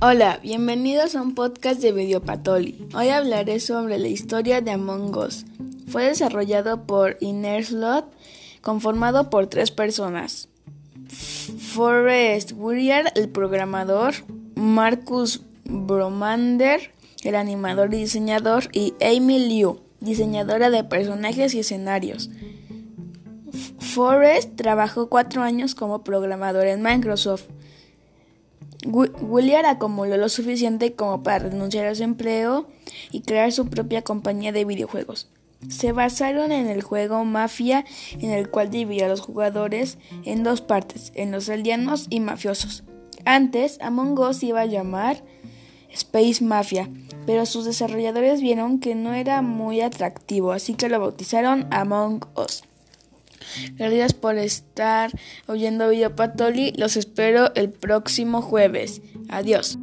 Hola, bienvenidos a un podcast de Videopatoli. Hoy hablaré sobre la historia de Among Us. Fue desarrollado por Slot, conformado por tres personas. Forrest Williard, el programador, Marcus Bromander, el animador y diseñador, y Amy Liu, diseñadora de personajes y escenarios. Forrest trabajó cuatro años como programador en Microsoft. William acumuló lo suficiente como para renunciar a su empleo y crear su propia compañía de videojuegos. Se basaron en el juego Mafia, en el cual dividía a los jugadores en dos partes, en los aldeanos y mafiosos. Antes, Among Us iba a llamar Space Mafia, pero sus desarrolladores vieron que no era muy atractivo, así que lo bautizaron Among Us. Gracias por estar oyendo Video Patoli. Los espero el próximo jueves. Adiós.